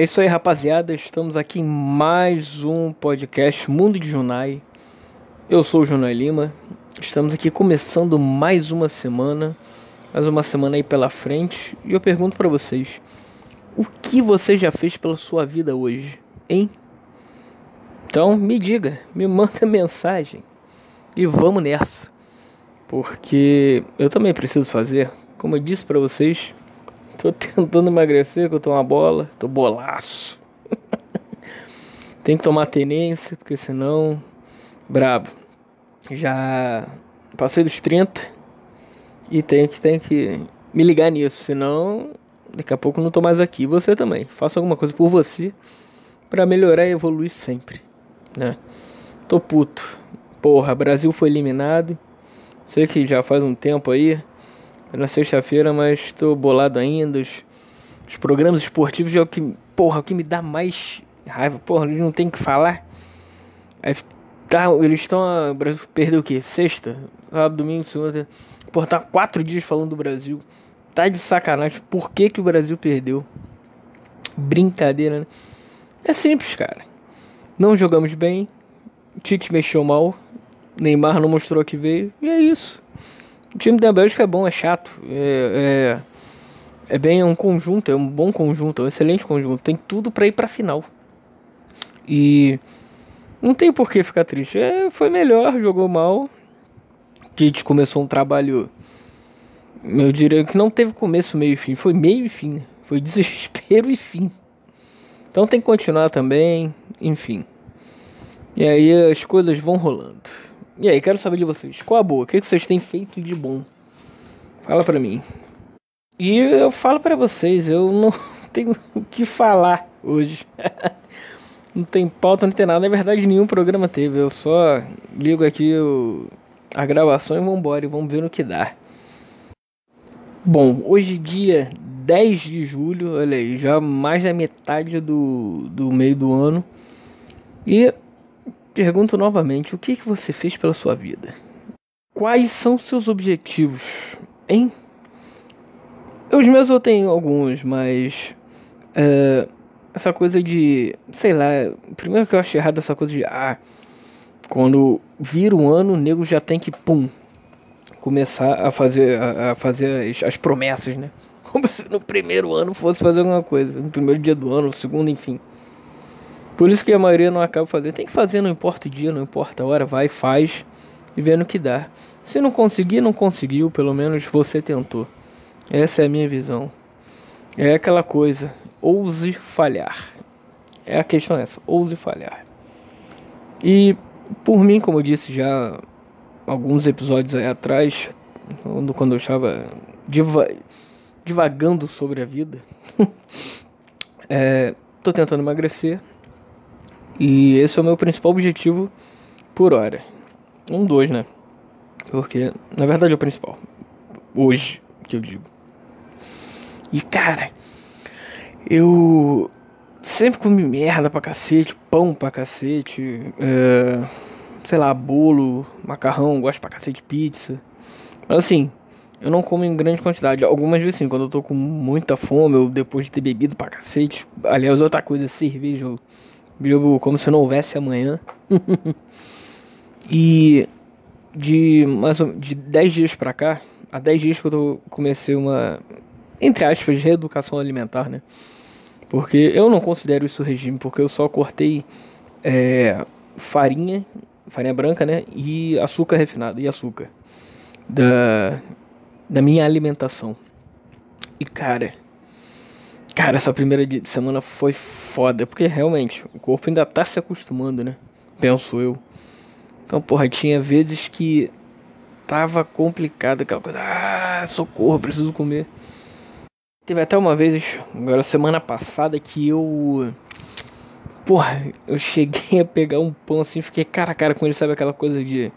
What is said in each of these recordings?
É isso aí, rapaziada. Estamos aqui em mais um podcast Mundo de Junai. Eu sou o Junai Lima. Estamos aqui começando mais uma semana, mais uma semana aí pela frente. E eu pergunto para vocês: o que você já fez pela sua vida hoje, hein? Então me diga, me manda mensagem e vamos nessa. Porque eu também preciso fazer, como eu disse para vocês, Tô tentando emagrecer, que eu tô uma bola, tô bolaço. Tem que tomar tenência, porque senão. Brabo. Já passei dos 30 e tenho que, tenho que me ligar nisso, senão daqui a pouco não tô mais aqui. Você também. Faça alguma coisa por você para melhorar e evoluir sempre, né? Tô puto. Porra, Brasil foi eliminado. Sei que já faz um tempo aí na sexta-feira, mas tô bolado ainda. Os, os, programas esportivos é o que, porra, o que me dá mais raiva. Porra, eles não tem que falar. Aí, tá, eles estão. O Brasil perdeu o quê? Sexta? Sábado, domingo, segunda. Porra, tá quatro dias falando do Brasil. Tá de sacanagem. Por que, que o Brasil perdeu? Brincadeira, né? É simples, cara. Não jogamos bem. Tite mexeu mal. Neymar não mostrou que veio. E é isso. O time da Bélgica é bom, é chato. É, é, é bem um conjunto, é um bom conjunto, é um excelente conjunto. Tem tudo para ir pra final. E não tem por que ficar triste. É, foi melhor, jogou mal. Tite começou um trabalho. Eu diria que não teve começo, meio e fim. Foi meio e fim. Foi desespero e fim. Então tem que continuar também. Enfim. E aí as coisas vão rolando. E aí, quero saber de vocês. Qual a boa? O que vocês têm feito de bom? Fala pra mim. E eu falo para vocês, eu não tenho o que falar hoje. não tem pauta, não tem nada. Na verdade, nenhum programa teve. Eu só ligo aqui o, a gravação e vambora. E vamos ver no que dá. Bom, hoje dia 10 de julho, olha aí, já mais da metade do, do meio do ano. E Pergunto novamente: o que, que você fez pela sua vida? Quais são seus objetivos, hein? Os meus eu tenho alguns, mas. É, essa coisa de. Sei lá. Primeiro que eu acho errado essa coisa de. Ah, quando vira um ano, o nego já tem que. Pum. Começar a fazer, a, a fazer as, as promessas, né? Como se no primeiro ano fosse fazer alguma coisa. No primeiro dia do ano, no segundo, enfim. Por isso que a maioria não acaba fazendo. Tem que fazer, não importa o dia, não importa a hora, vai, faz e vendo o que dá. Se não conseguir, não conseguiu, pelo menos você tentou. Essa é a minha visão. É aquela coisa, ouse falhar. É a questão essa, ouse falhar. E por mim, como eu disse já alguns episódios aí atrás, quando eu estava diva divagando sobre a vida, é, tô tentando emagrecer, e esse é o meu principal objetivo por hora. Um, dois, né? Porque, na verdade, é o principal. Hoje, que eu digo. E, cara, eu sempre comi merda pra cacete, pão pra cacete, é, sei lá, bolo, macarrão, gosto pra cacete de pizza. Mas assim, eu não como em grande quantidade. Algumas vezes sim, quando eu tô com muita fome, ou depois de ter bebido pra cacete. Aliás, outra coisa, cerveja, eu Jogo como se não houvesse amanhã. e de mais de 10 dias pra cá, há 10 dias que eu comecei uma, entre aspas, reeducação alimentar, né? Porque eu não considero isso regime, porque eu só cortei é, farinha, farinha branca, né? E açúcar refinado, e açúcar da, da minha alimentação. E cara, Cara, essa primeira semana foi foda, porque realmente o corpo ainda tá se acostumando, né? Penso eu. Então, porra, tinha vezes que tava complicado aquela coisa, ah, socorro, preciso comer. Teve até uma vez, agora semana passada, que eu. Porra, eu cheguei a pegar um pão assim, fiquei cara a cara com ele, sabe aquela coisa de.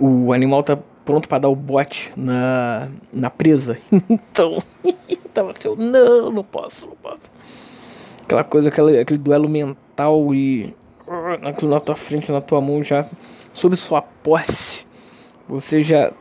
O animal tá pronto para dar o bote na, na presa. então, tava assim, não, não posso, não posso. Aquela coisa, aquele, aquele duelo mental e aquilo na tua frente, na tua mão já, sob sua posse, você já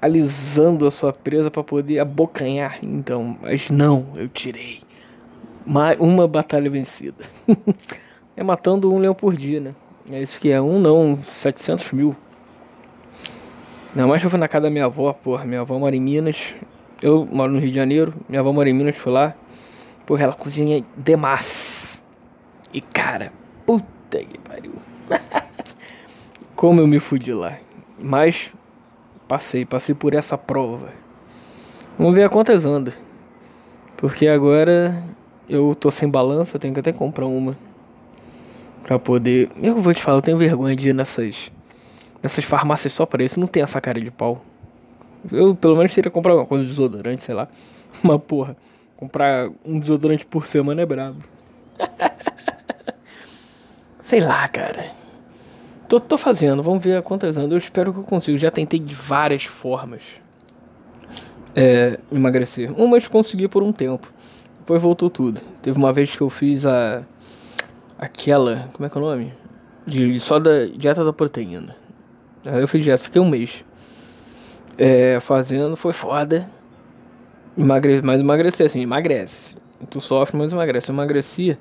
alisando a sua presa para poder abocanhar. Então, mas não, eu tirei. uma batalha vencida. é matando um leão por dia, né? É isso que é. Um não, 700 mil. Mais eu fui na casa da minha avó, porra. Minha avó mora em Minas. Eu moro no Rio de Janeiro. Minha avó mora em Minas, fui lá. Porra, ela cozinha demais. E cara, puta que pariu. Como eu me fudi lá. Mas passei, passei por essa prova. Vamos ver a quantas anda. Porque agora eu tô sem balança, tenho que até comprar uma. Pra poder. Eu vou te falar, eu tenho vergonha de ir nessas. Nessas farmácias só pra isso. Não tem essa cara de pau. Eu pelo menos teria comprar uma coisa de desodorante, sei lá. Mas porra, comprar um desodorante por semana é brabo. sei lá, cara. Tô, tô fazendo, vamos ver quantas anos. Eu espero que eu consiga. Já tentei de várias formas é, emagrecer. Umas consegui por um tempo. Depois voltou tudo. Teve uma vez que eu fiz a aquela, como é que é o nome? De, só da dieta da proteína. Aí eu fiz dieta, fiquei um mês. É, fazendo, foi foda. Emagre, mas emagreci assim, emagrece. Tu sofre, mas emagrece. Eu emagrecia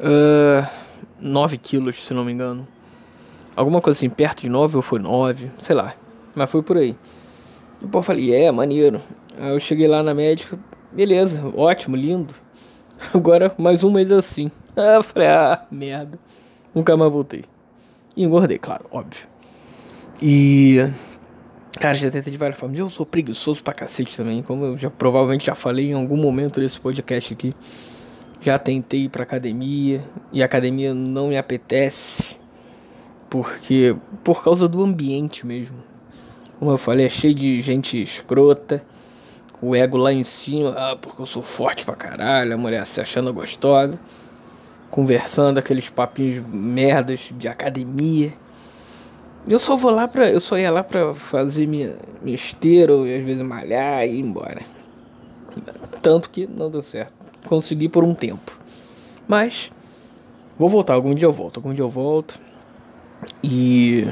uh, 9 quilos, se não me engano. Alguma coisa assim, perto de 9 ou foi 9, sei lá. Mas foi por aí. Depois eu falei, é, maneiro. Aí eu cheguei lá na médica, beleza, ótimo, lindo. Agora mais um mês assim. Ah, falei, ah, merda. Nunca mais voltei. E engordei, claro, óbvio. E. Cara, já tentei de várias formas. Eu sou preguiçoso pra cacete também. Como eu já provavelmente já falei em algum momento desse podcast aqui. Já tentei ir pra academia. E a academia não me apetece. Porque. Por causa do ambiente mesmo. Como eu falei, é cheio de gente escrota. O ego lá em cima. Ah, porque eu sou forte pra caralho. A mulher se achando gostosa conversando, aqueles papinhos merdas de academia. Eu só vou lá pra. Eu só ia lá pra fazer minha, minha esteira, ou às vezes malhar e ir embora. Tanto que não deu certo. Consegui por um tempo. Mas vou voltar, algum dia eu volto, algum dia eu volto. E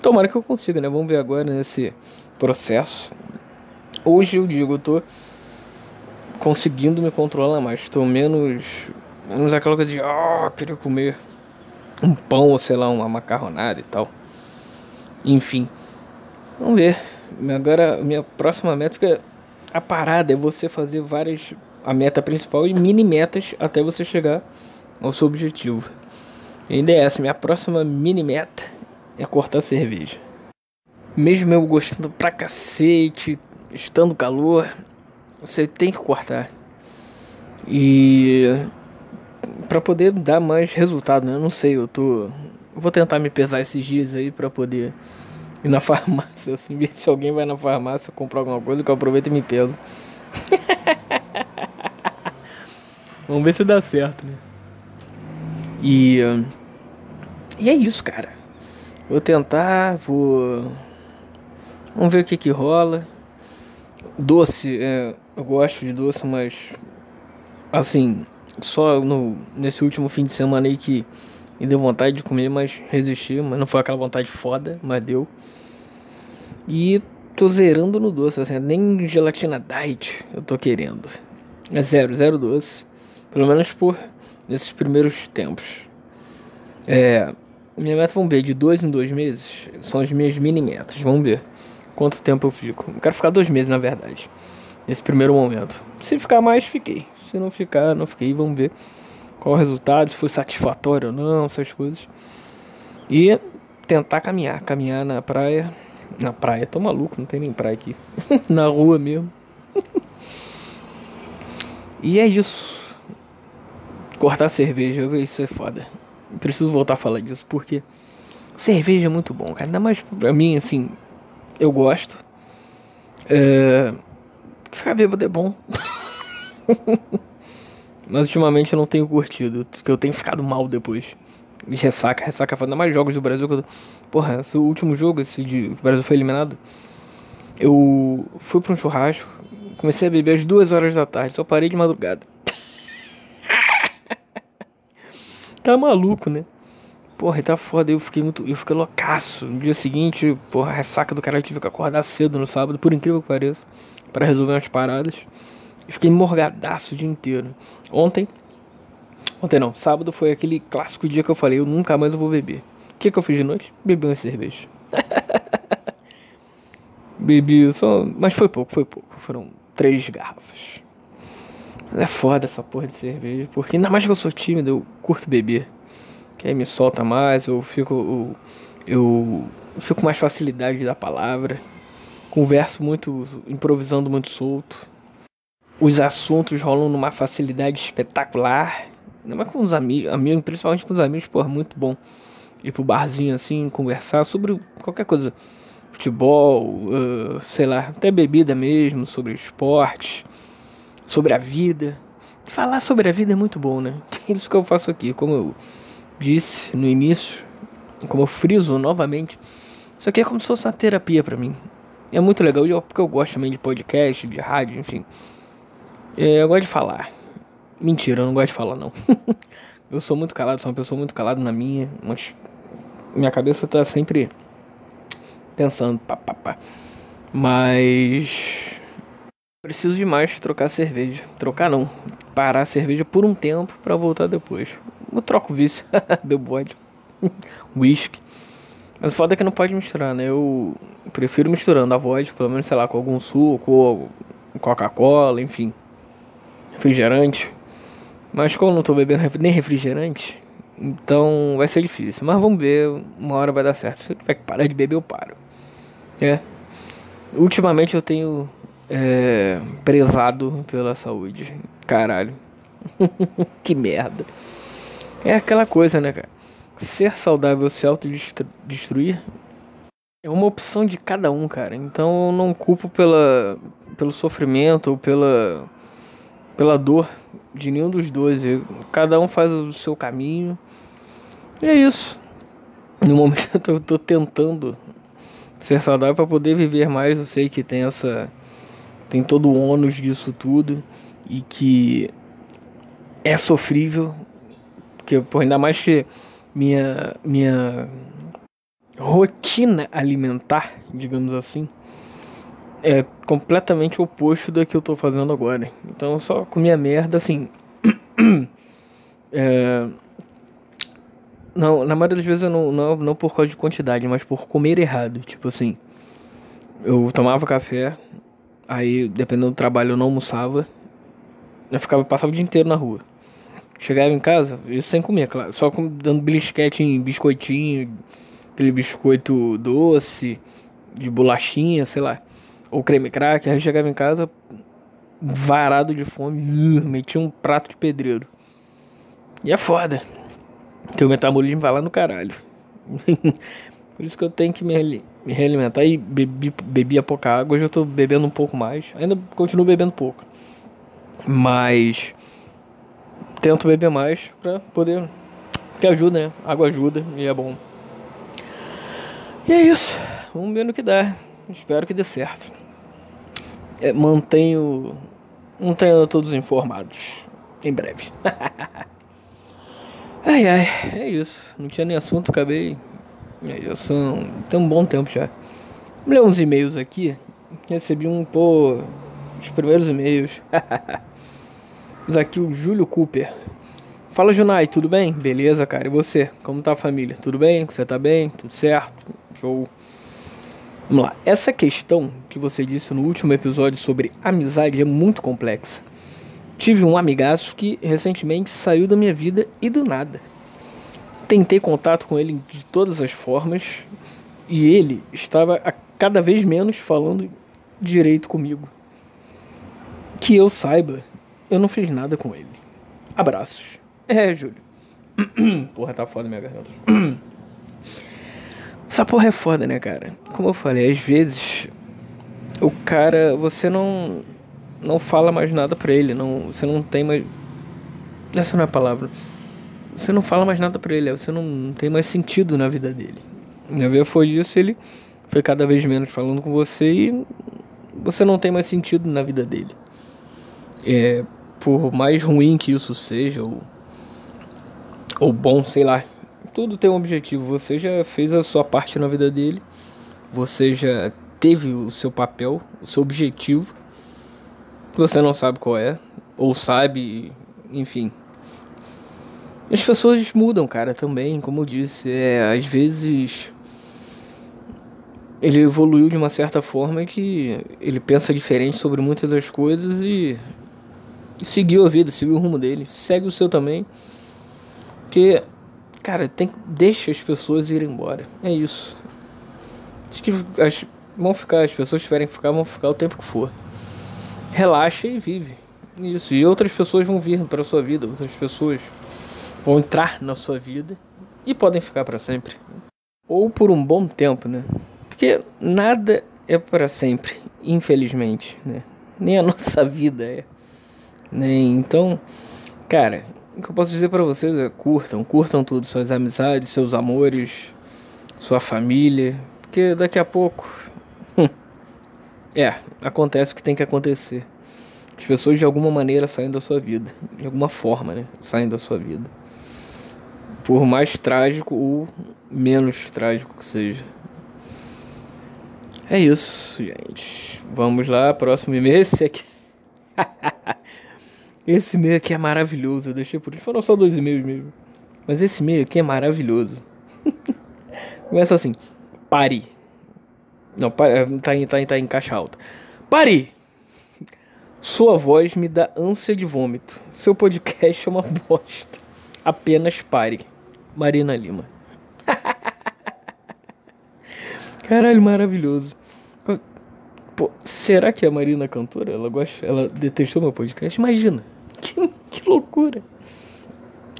tomara que eu consiga, né? Vamos ver agora nesse processo. Hoje eu digo, eu tô conseguindo me controlar mais, tô menos Menos aquela coisa de, oh, queria comer um pão ou sei lá, uma macarronada e tal. Enfim, vamos ver. Agora, minha próxima métrica, a parada é você fazer várias, a meta principal e mini metas até você chegar ao seu objetivo. E ainda é essa, minha próxima mini meta é cortar cerveja. Mesmo eu gostando pra cacete, estando calor, você tem que cortar. E para poder dar mais resultado, né? Eu não sei, eu tô vou tentar me pesar esses dias aí para poder ir na farmácia, assim, ver se alguém vai na farmácia comprar alguma coisa que eu aproveito e me peso. Vamos ver se dá certo, né? E e é isso, cara. Vou tentar, vou Vamos ver o que que rola. Doce, é, eu gosto de doce, mas assim, só no, nesse último fim de semana aí que me deu vontade de comer, mas resisti, mas não foi aquela vontade foda, mas deu. E tô zerando no doce, assim, nem gelatina diet eu tô querendo. É zero, zero doce. Pelo menos por nesses primeiros tempos. É, minha meta, vamos ver, de dois em dois meses, são as minhas mini metas, vamos ver quanto tempo eu fico. Eu quero ficar dois meses, na verdade, nesse primeiro momento. Se ficar mais, fiquei. Se não ficar, não fiquei. Vamos ver qual o resultado, se foi satisfatório ou não, essas coisas. E tentar caminhar, caminhar na praia. Na praia, tô maluco, não tem nem praia aqui. na rua mesmo. e é isso. Cortar cerveja, isso é foda. Preciso voltar a falar disso, porque cerveja é muito bom, cara. Ainda mais pra mim, assim, eu gosto. É... Ficar bêbado é bom. Mas ultimamente eu não tenho curtido, porque eu tenho ficado mal depois. De ressaca, ressaca, ainda mais jogos do Brasil que eu... Porra, esse último jogo, esse de o Brasil foi eliminado. Eu fui pra um churrasco, comecei a beber às duas horas da tarde, só parei de madrugada. tá maluco, né? Porra, tá foda, eu fiquei muito. Eu fiquei loucaço. No dia seguinte, porra, ressaca do cara, eu tive que acordar cedo no sábado, por incrível que pareça, para resolver umas paradas. Fiquei morgadaço o dia inteiro. Ontem, ontem não, sábado foi aquele clássico dia que eu falei, eu nunca mais vou beber. O que, que eu fiz de noite? Bebi uma cerveja. Bebi só. Mas foi pouco, foi pouco. Foram três garrafas. Mas é foda essa porra de cerveja. Porque ainda mais que eu sou tímido, eu curto beber. Que aí me solta mais, eu fico. Eu, eu fico com mais facilidade da palavra. Converso muito, improvisando muito solto. Os assuntos rolam numa facilidade espetacular. Ainda mais com os amigos, amigos, principalmente com os amigos, porra, muito bom. Ir pro barzinho assim, conversar sobre qualquer coisa futebol, uh, sei lá, até bebida mesmo, sobre esporte, sobre a vida. Falar sobre a vida é muito bom, né? É isso que eu faço aqui, como eu disse no início, como eu friso novamente. Isso aqui é como se fosse uma terapia para mim. É muito legal, porque eu gosto também de podcast, de rádio, enfim. É, eu gosto de falar. Mentira, eu não gosto de falar, não. eu sou muito calado, sou uma pessoa muito calada na minha, mas minha cabeça tá sempre pensando, pá, pá, pá. Mas preciso demais trocar cerveja. Trocar não, parar a cerveja por um tempo para voltar depois. Eu troco o vício, bebo vodka, whisky. Mas o foda é que não pode misturar, né? Eu prefiro misturando a vodka, pelo menos, sei lá, com algum suco, ou Coca-Cola, enfim. Refrigerante. Mas como eu não tô bebendo nem refrigerante, então vai ser difícil. Mas vamos ver, uma hora vai dar certo. Se eu tiver que parar de beber, eu paro. É. Ultimamente eu tenho é, prezado pela saúde. Caralho. que merda. É aquela coisa, né, cara? Ser saudável se autodestruir é uma opção de cada um, cara. Então eu não culpo pela, pelo sofrimento ou pela, pela dor de nenhum dos dois. Cada um faz o seu caminho. E é isso. No momento eu tô tentando ser saudável para poder viver mais. Eu sei que tem essa tem todo o ônus disso tudo e que é sofrível, porque pô, ainda mais que minha minha rotina alimentar, digamos assim, é completamente oposto do que eu tô fazendo agora. Então eu só comia merda assim. é, não, na maioria das vezes eu não, não, não por causa de quantidade, mas por comer errado. Tipo assim, eu tomava café, aí dependendo do trabalho eu não almoçava, eu ficava, passava o dia inteiro na rua. Chegava em casa, isso sem comer, claro, só com, dando belisquete em biscoitinho, aquele biscoito doce, de bolachinha, sei lá, ou creme crack. Eu chegava em casa, varado de fome, metia um prato de pedreiro. E é foda. Teu metabolismo vai lá no caralho. Por isso que eu tenho que me, me realimentar e bebi, bebia pouca água. Hoje eu tô bebendo um pouco mais. Ainda continuo bebendo pouco. Mas tento beber mais pra poder. Que ajuda, né? Água ajuda e é bom. E é isso. Vamos ver no que dá. Espero que dê certo. É, mantenho. Mantenho todos informados. Em breve. Ai ai, é isso. Não tinha nem assunto, acabei. Já são. Tem um bom tempo já. Vamos ler uns e-mails aqui. Recebi um, pô. Os primeiros e-mails. Mas aqui o Júlio Cooper. Fala Junai, tudo bem? Beleza, cara. E você? Como tá a família? Tudo bem? Você tá bem? Tudo certo? Show. Vamos lá. Essa questão que você disse no último episódio sobre amizade é muito complexa. Tive um amigaço que recentemente saiu da minha vida e do nada. Tentei contato com ele de todas as formas e ele estava a cada vez menos falando direito comigo. Que eu saiba, eu não fiz nada com ele. Abraços. É, Júlio. Porra, tá foda minha garganta. Essa porra é foda, né, cara? Como eu falei, às vezes o cara, você não não fala mais nada pra ele, não, você não tem mais. Essa não é a palavra. Você não fala mais nada pra ele, você não, não tem mais sentido na vida dele. Na verdade foi isso, ele foi cada vez menos falando com você e você não tem mais sentido na vida dele. É, por mais ruim que isso seja, ou, ou bom, sei lá, tudo tem um objetivo. Você já fez a sua parte na vida dele, você já teve o seu papel, o seu objetivo você não sabe qual é, ou sabe, enfim. As pessoas mudam, cara, também, como eu disse. É, às vezes ele evoluiu de uma certa forma que ele pensa diferente sobre muitas das coisas e, e seguiu a vida, seguiu o rumo dele. Segue o seu também. Que, cara, tem, deixa as pessoas irem embora. É isso. Acho que as, vão ficar, as pessoas tiverem que ficar, vão ficar o tempo que for. Relaxa e vive. Isso. E outras pessoas vão vir para sua vida, outras pessoas vão entrar na sua vida e podem ficar para sempre. Ou por um bom tempo, né? Porque nada é para sempre, infelizmente, né? Nem a nossa vida é. Né? Então, cara, o que eu posso dizer para vocês é curtam, curtam tudo, suas amizades, seus amores, sua família, porque daqui a pouco é, acontece o que tem que acontecer. As pessoas de alguma maneira saem da sua vida, de alguma forma, né? Saem da sua vida. Por mais trágico ou menos trágico que seja. É isso, gente. Vamos lá, próximo e-mail. Esse aqui. esse e-mail aqui é maravilhoso. Eu deixei por isso. Foram só dois e-mails mesmo. Mas esse e-mail aqui é maravilhoso. Começa assim: pare. Não, pare, tá, em, tá, em, tá em caixa alta. Pare! Sua voz me dá ânsia de vômito. Seu podcast é uma bosta. Apenas pare. Marina Lima. Caralho, maravilhoso. Pô, será que a Marina é cantora? Ela gosta, ela detestou meu podcast? Imagina. Que, que loucura.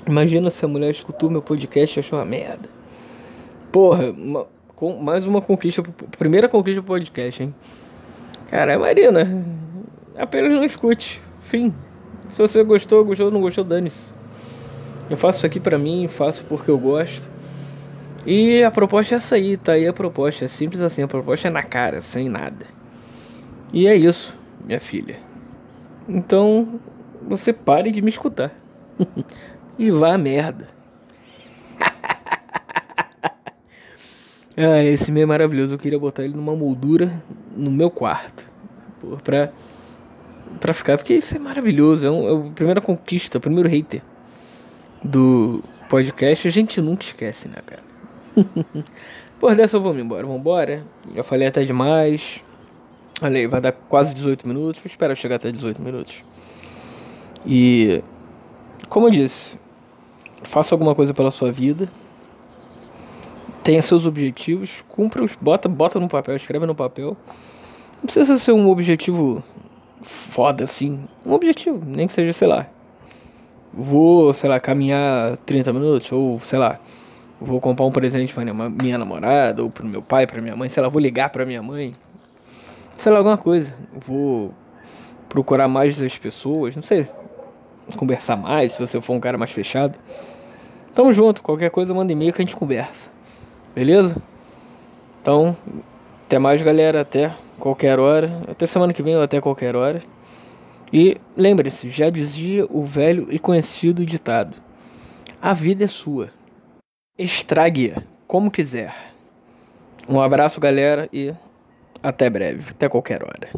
Imagina se a mulher escutou meu podcast e achou uma merda. Porra, uma, com, mais uma conquista, primeira conquista do podcast, hein? Cara, Marina, apenas não escute. Fim. Se você gostou, gostou, não gostou, dane-se. Eu faço isso aqui pra mim, faço porque eu gosto. E a proposta é essa aí, tá aí a proposta. É simples assim, a proposta é na cara, sem nada. E é isso, minha filha. Então, você pare de me escutar. e vá a merda. ah, esse meio é maravilhoso. Eu queria botar ele numa moldura no meu quarto. Pô, pra, pra ficar. Porque isso é maravilhoso. É, um, é a primeira conquista, o primeiro hater do podcast. A gente nunca esquece, né, cara? Por dessa eu vou me embora. Vambora. Já falei até demais. Olha aí, vai dar quase 18 minutos. Vou esperar chegar até 18 minutos. E como eu disse, faça alguma coisa pela sua vida. Tenha seus objetivos, cumpra-os, bota, bota no papel, escreve no papel. Não precisa ser um objetivo foda assim. Um objetivo, nem que seja, sei lá. Vou, sei lá, caminhar 30 minutos, ou sei lá, vou comprar um presente para minha namorada, ou pro meu pai, para minha mãe, sei lá, vou ligar para minha mãe. Sei lá, alguma coisa. Vou procurar mais as pessoas, não sei. Conversar mais, se você for um cara mais fechado. Tamo junto, qualquer coisa manda e-mail que a gente conversa. Beleza? Então, até mais, galera. Até qualquer hora. Até semana que vem ou até qualquer hora. E lembre-se, já dizia o velho e conhecido ditado: A vida é sua. Estrague-a como quiser. Um abraço, galera, e até breve, até qualquer hora.